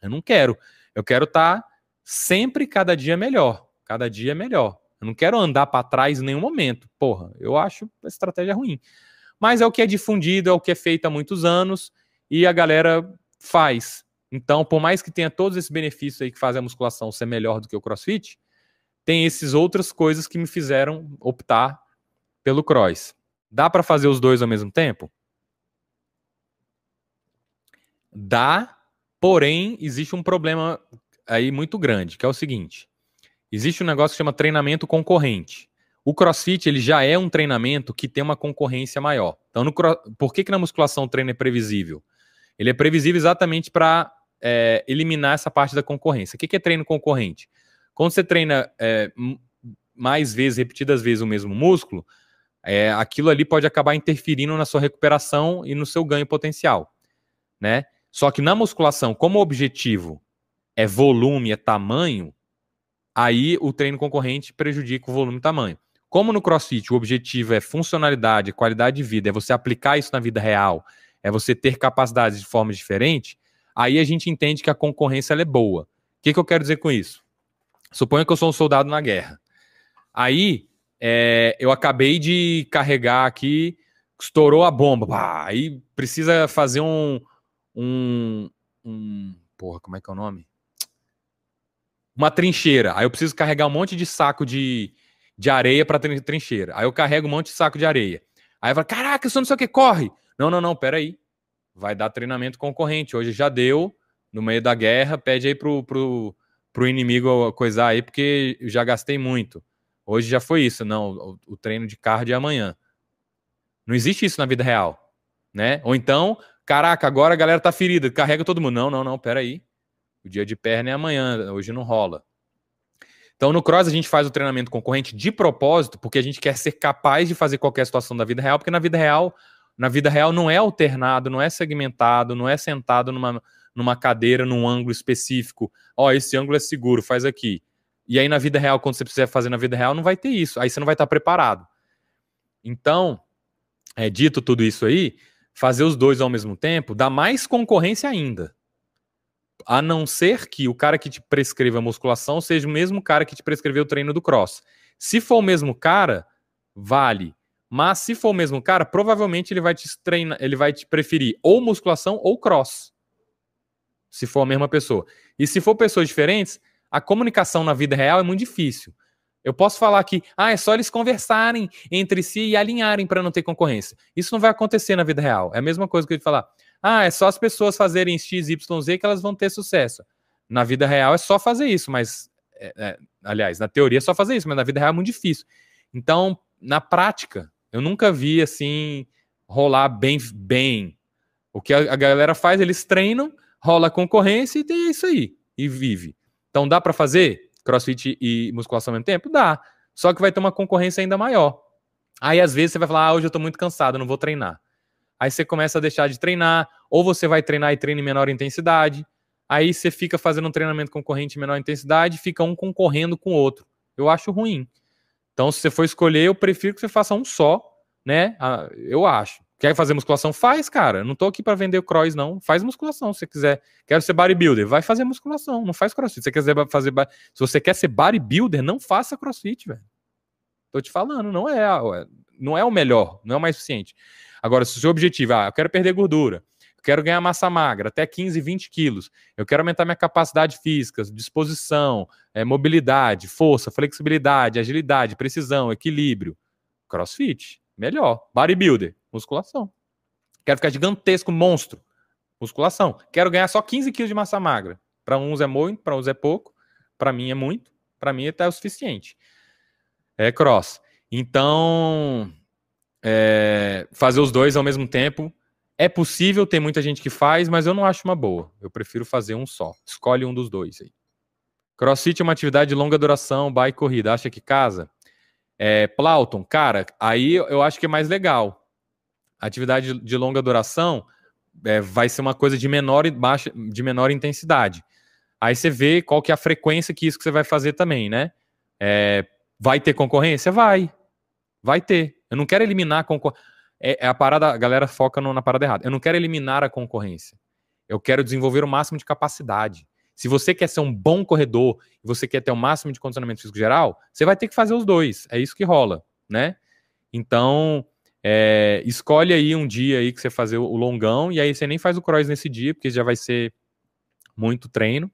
Eu não quero. Eu quero estar tá sempre cada dia melhor. Cada dia melhor. Eu não quero andar para trás em nenhum momento. Porra, eu acho a estratégia ruim. Mas é o que é difundido, é o que é feito há muitos anos e a galera faz. Então, por mais que tenha todos esses benefícios aí que fazem a musculação ser melhor do que o CrossFit, tem esses outras coisas que me fizeram optar pelo cross. Dá para fazer os dois ao mesmo tempo? Dá, porém existe um problema aí muito grande, que é o seguinte: existe um negócio que chama treinamento concorrente. O CrossFit ele já é um treinamento que tem uma concorrência maior. Então, no, por que, que na musculação o treino é previsível? Ele é previsível exatamente para é, eliminar essa parte da concorrência. O que, que é treino concorrente? Quando você treina é, mais vezes, repetidas vezes o mesmo músculo, é, aquilo ali pode acabar interferindo na sua recuperação e no seu ganho potencial, né? Só que na musculação, como o objetivo é volume, é tamanho, aí o treino concorrente prejudica o volume e tamanho. Como no CrossFit o objetivo é funcionalidade, qualidade de vida, é você aplicar isso na vida real, é você ter capacidades de forma diferente, aí a gente entende que a concorrência é boa. O que, que eu quero dizer com isso? Suponha que eu sou um soldado na guerra. Aí é, eu acabei de carregar aqui, estourou a bomba. aí precisa fazer um, um, um. Porra, como é que é o nome? Uma trincheira. Aí eu preciso carregar um monte de saco de, de areia para trincheira. Aí eu carrego um monte de saco de areia. Aí eu falo, caraca, isso não sei o que, corre. Não, não, não, peraí. Vai dar treinamento concorrente. Hoje já deu, no meio da guerra, pede aí pro, pro, pro inimigo coisar aí, porque eu já gastei muito. Hoje já foi isso, não, o, o treino de cardio é amanhã. Não existe isso na vida real, né? Ou então, caraca, agora a galera tá ferida, carrega todo mundo. Não, não, não, peraí. O dia de perna é amanhã, hoje não rola. Então, no cross, a gente faz o treinamento concorrente de propósito, porque a gente quer ser capaz de fazer qualquer situação da vida real, porque na vida real, na vida real não é alternado, não é segmentado, não é sentado numa, numa cadeira, num ângulo específico. Ó, oh, esse ângulo é seguro, faz aqui. E aí, na vida real, quando você precisar fazer na vida real, não vai ter isso. Aí você não vai estar preparado. Então, é, dito tudo isso aí, fazer os dois ao mesmo tempo dá mais concorrência ainda. A não ser que o cara que te prescreva musculação seja o mesmo cara que te prescreveu o treino do cross. Se for o mesmo cara, vale. Mas se for o mesmo cara, provavelmente ele vai te treinar, ele vai te preferir ou musculação ou cross. Se for a mesma pessoa. E se for pessoas diferentes, a comunicação na vida real é muito difícil. Eu posso falar que ah, é só eles conversarem entre si e alinharem para não ter concorrência. Isso não vai acontecer na vida real. É a mesma coisa que eu te falar. Ah, é só as pessoas fazerem X, Y, Z que elas vão ter sucesso. Na vida real é só fazer isso, mas. É, é, aliás, na teoria é só fazer isso, mas na vida real é muito difícil. Então, na prática, eu nunca vi assim rolar bem. bem. O que a, a galera faz, eles treinam, rola concorrência e tem isso aí. E vive. Então dá para fazer crossfit e musculação ao mesmo tempo? Dá. Só que vai ter uma concorrência ainda maior. Aí às vezes você vai falar, ah, hoje eu tô muito cansado, não vou treinar. Aí você começa a deixar de treinar, ou você vai treinar e treina em menor intensidade. Aí você fica fazendo um treinamento concorrente em menor intensidade, fica um concorrendo com o outro. Eu acho ruim. Então, se você for escolher, eu prefiro que você faça um só, né? Ah, eu acho. Quer fazer musculação? Faz, cara. Não tô aqui para vender cross, não. Faz musculação se você quiser. Quero ser bodybuilder. Vai fazer musculação. Não faz crossfit. Se você, quiser fazer, se você quer ser bodybuilder, não faça crossfit, velho. Tô te falando, não é, não é o melhor, não é o mais eficiente. Agora, se o seu objetivo, ah, eu quero perder gordura, eu quero ganhar massa magra, até 15, 20 quilos, eu quero aumentar minha capacidade física, disposição, é, mobilidade, força, flexibilidade, agilidade, precisão, equilíbrio. Crossfit, melhor. Bodybuilder, Musculação. Quero ficar gigantesco, monstro. Musculação. Quero ganhar só 15 quilos de massa magra. Para uns é muito, para uns é pouco. Para mim é muito. Para mim até é o suficiente. É cross. Então, é, fazer os dois ao mesmo tempo é possível, tem muita gente que faz, mas eu não acho uma boa. Eu prefiro fazer um só. Escolhe um dos dois aí. Crossfit é uma atividade de longa duração, bike corrida. Acha que casa? É, Plauton, cara, aí eu acho que é mais legal. Atividade de longa duração é, vai ser uma coisa de menor, baixa, de menor intensidade. Aí você vê qual que é a frequência que isso que você vai fazer também, né? É, vai ter concorrência? Vai. Vai ter. Eu não quero eliminar a concorrência. É, é, a parada, a galera foca no, na parada errada. Eu não quero eliminar a concorrência. Eu quero desenvolver o máximo de capacidade. Se você quer ser um bom corredor e você quer ter o máximo de condicionamento físico geral, você vai ter que fazer os dois. É isso que rola, né? Então, é, escolhe aí um dia aí que você fazer o longão e aí você nem faz o cross nesse dia, porque já vai ser muito treino.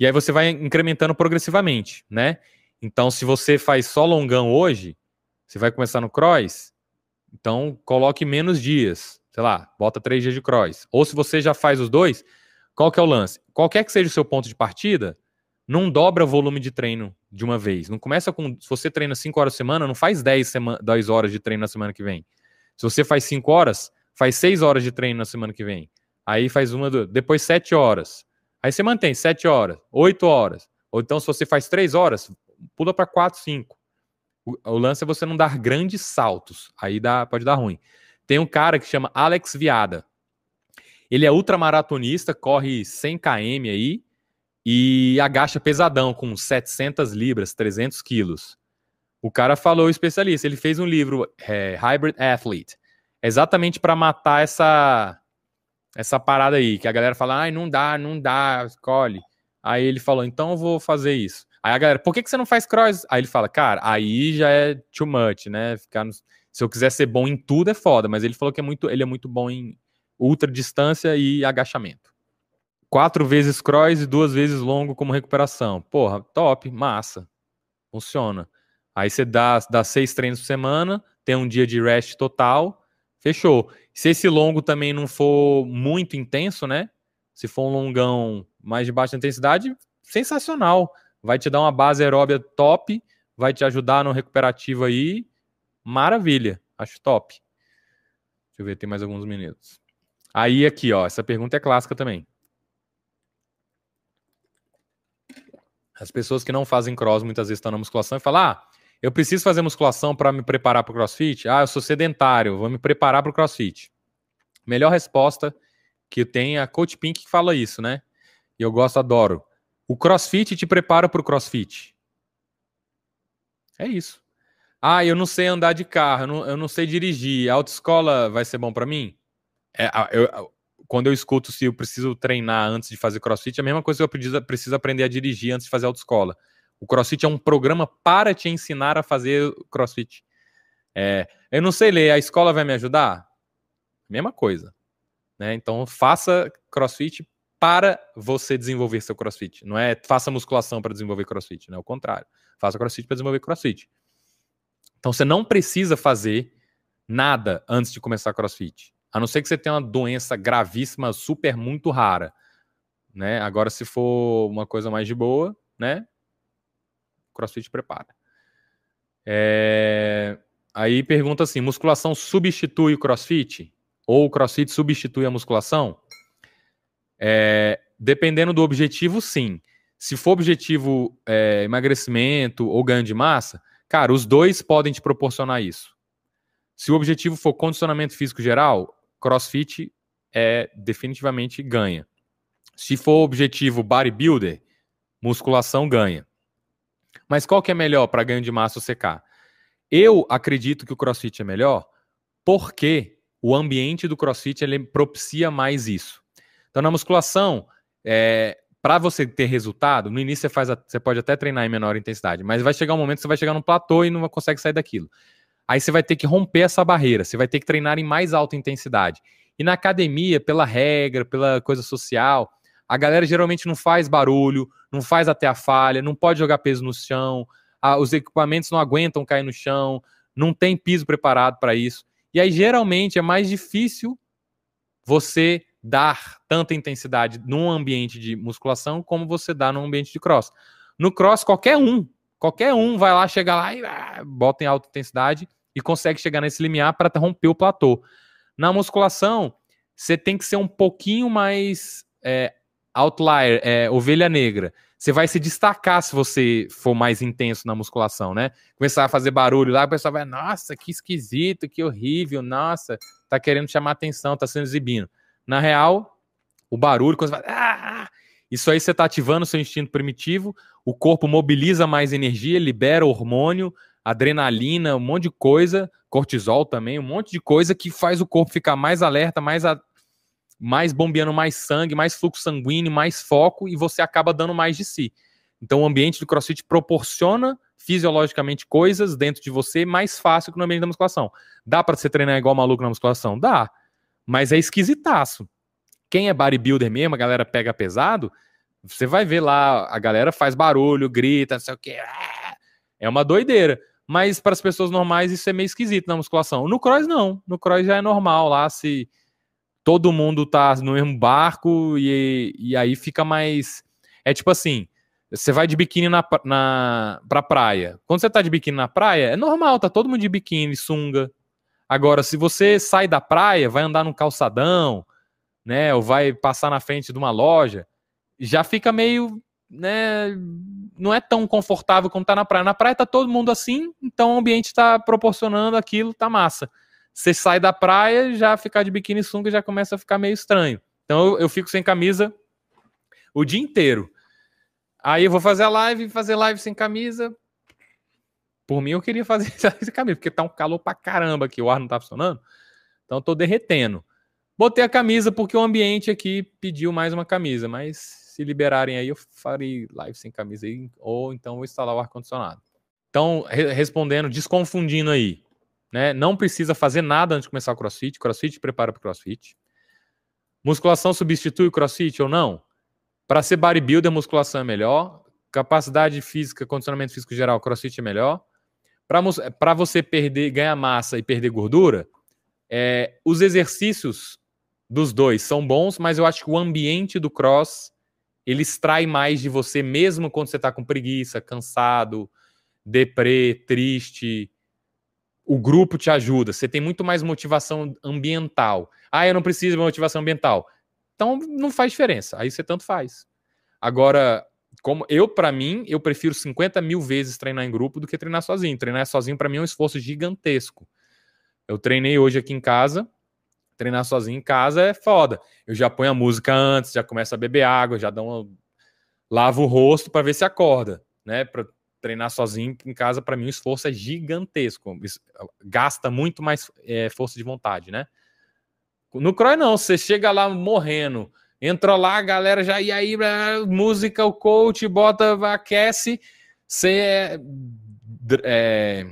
E aí você vai incrementando progressivamente, né? Então, se você faz só longão hoje, você vai começar no cross, então coloque menos dias, sei lá, bota três dias de cross. Ou se você já faz os dois, qual que é o lance? Qualquer que seja o seu ponto de partida, não dobra o volume de treino de uma vez. Não começa com. Se você treina 5 horas por semana, não faz 10, sema, 10 horas de treino na semana que vem. Se você faz 5 horas, faz 6 horas de treino na semana que vem. Aí faz uma, depois 7 horas. Aí você mantém 7 horas, 8 horas. Ou então, se você faz 3 horas, pula para 4, 5. O, o, lance é você não dar grandes saltos. Aí dá, pode dar ruim. Tem um cara que chama Alex Viada. Ele é ultramaratonista, corre 100 km aí e agacha pesadão com 700 libras, 300 quilos. O cara falou, o especialista, ele fez um livro, é, Hybrid Athlete, exatamente para matar essa essa parada aí, que a galera fala, ai, não dá, não dá, escolhe. Aí ele falou, então eu vou fazer isso. Aí a galera, por que, que você não faz cross? Aí ele fala, cara, aí já é too much, né? Ficar no... Se eu quiser ser bom em tudo é foda, mas ele falou que é muito, ele é muito bom em ultra distância e agachamento. Quatro vezes cross e duas vezes longo como recuperação. Porra, top, massa. Funciona. Aí você dá, dá seis treinos por semana, tem um dia de rest total, fechou. Se esse longo também não for muito intenso, né? Se for um longão mais de baixa intensidade, sensacional. Vai te dar uma base aeróbia top, vai te ajudar no recuperativo aí. Maravilha, acho top. Deixa eu ver, tem mais alguns minutos. Aí aqui, ó, essa pergunta é clássica também. As pessoas que não fazem cross muitas vezes estão na musculação e falam: ah, eu preciso fazer musculação para me preparar para o crossfit? Ah, eu sou sedentário, vou me preparar para o crossfit. Melhor resposta que tem é a Coach Pink que fala isso, né? E eu gosto, adoro. O crossfit te prepara para o crossfit. É isso. Ah, eu não sei andar de carro, eu não, eu não sei dirigir. A autoescola vai ser bom para mim? É, eu, quando eu escuto se eu preciso treinar antes de fazer crossfit, é a mesma coisa que eu preciso, preciso aprender a dirigir antes de fazer autoescola. O crossfit é um programa para te ensinar a fazer crossfit. É, eu não sei ler, a escola vai me ajudar? Mesma coisa. Né? Então, faça crossfit para você desenvolver seu crossfit. Não é faça musculação para desenvolver crossfit, não é o contrário. Faça crossfit para desenvolver crossfit. Então, você não precisa fazer nada antes de começar crossfit. A não ser que você tenha uma doença gravíssima, super muito rara, né? Agora, se for uma coisa mais de boa, né? CrossFit prepara. É... Aí pergunta assim: musculação substitui o CrossFit? Ou o CrossFit substitui a musculação? É... Dependendo do objetivo, sim. Se for objetivo é, emagrecimento ou ganho de massa, cara, os dois podem te proporcionar isso. Se o objetivo for condicionamento físico geral, CrossFit é definitivamente ganha. Se for objetivo bodybuilder, musculação ganha. Mas qual que é melhor para ganho de massa ou secar? Eu acredito que o CrossFit é melhor porque o ambiente do CrossFit ele propicia mais isso. Então na musculação, é, para você ter resultado, no início você, faz a, você pode até treinar em menor intensidade, mas vai chegar um momento que você vai chegar num platô e não consegue sair daquilo. Aí você vai ter que romper essa barreira, você vai ter que treinar em mais alta intensidade. E na academia, pela regra, pela coisa social, a galera geralmente não faz barulho, não faz até a falha, não pode jogar peso no chão, a, os equipamentos não aguentam cair no chão, não tem piso preparado para isso. E aí geralmente é mais difícil você dar tanta intensidade num ambiente de musculação como você dá num ambiente de cross. No cross, qualquer um, qualquer um vai lá, chega lá e ah, bota em alta intensidade e consegue chegar nesse limiar para romper o platô. Na musculação, você tem que ser um pouquinho mais é, outlier, é, ovelha negra. Você vai se destacar se você for mais intenso na musculação, né? Começar a fazer barulho lá, o pessoal vai, nossa, que esquisito, que horrível, nossa, tá querendo chamar atenção, tá sendo exibindo. Na real, o barulho, quando você vai, ah, isso aí você tá ativando o seu instinto primitivo, o corpo mobiliza mais energia, libera hormônio, adrenalina, um monte de coisa, cortisol também, um monte de coisa que faz o corpo ficar mais alerta, mais, a, mais bombeando mais sangue, mais fluxo sanguíneo, mais foco e você acaba dando mais de si. Então o ambiente do CrossFit proporciona fisiologicamente coisas dentro de você mais fácil que no ambiente da musculação. Dá para você treinar igual maluco na musculação? Dá. Mas é esquisitaço. Quem é bodybuilder mesmo, a galera pega pesado, você vai ver lá, a galera faz barulho, grita, não sei o que. É uma doideira. Mas para as pessoas normais isso é meio esquisito na musculação. No cross não. No cross já é normal lá se todo mundo tá no mesmo barco e, e aí fica mais. É tipo assim: você vai de biquíni na, na, pra praia. Quando você tá de biquíni na praia, é normal, tá todo mundo de biquíni, sunga. Agora, se você sai da praia, vai andar num calçadão, né? Ou vai passar na frente de uma loja, já fica meio. Né, não é tão confortável como tá na praia. Na praia tá todo mundo assim, então o ambiente está proporcionando aquilo, tá massa. Você sai da praia, já ficar de biquíni sunga já começa a ficar meio estranho. Então eu, eu fico sem camisa o dia inteiro. Aí eu vou fazer a live, fazer live sem camisa. Por mim, eu queria fazer sem camisa, porque tá um calor pra caramba aqui, o ar não tá funcionando. Então tô derretendo. Botei a camisa porque o ambiente aqui pediu mais uma camisa, mas se liberarem aí, eu farei live sem camisa aí, ou então vou instalar o ar-condicionado. Então, re respondendo, desconfundindo aí. Né? Não precisa fazer nada antes de começar o crossfit. Crossfit prepara para o crossfit. Musculação substitui o crossfit ou não? Para ser bodybuilder, musculação é melhor. Capacidade física, condicionamento físico geral, crossfit é melhor. Para você perder, ganhar massa e perder gordura, é, os exercícios dos dois são bons, mas eu acho que o ambiente do cross ele extrai mais de você, mesmo quando você está com preguiça, cansado, deprê, triste, o grupo te ajuda, você tem muito mais motivação ambiental. Ah, eu não preciso de motivação ambiental. Então não faz diferença, aí você tanto faz. Agora, como eu, para mim, eu prefiro 50 mil vezes treinar em grupo do que treinar sozinho. Treinar sozinho, para mim, é um esforço gigantesco. Eu treinei hoje aqui em casa. Treinar sozinho em casa é foda. Eu já ponho a música antes, já começo a beber água, já dou uma... lavo o rosto para ver se acorda, né? Pra treinar sozinho em casa, para mim, o esforço é gigantesco. Gasta muito mais é, força de vontade, né? No Croy, não. Você chega lá morrendo, entra lá, a galera já. E aí, música, o coach, bota, aquece. Você é, é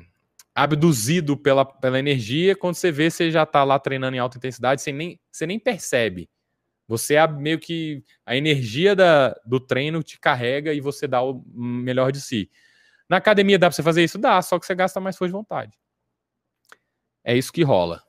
abduzido pela, pela energia. Quando você vê, você já tá lá treinando em alta intensidade, você nem, você nem percebe. Você é meio que a energia da, do treino te carrega e você dá o melhor de si. Na academia dá para você fazer isso? Dá, só que você gasta mais força de vontade. É isso que rola.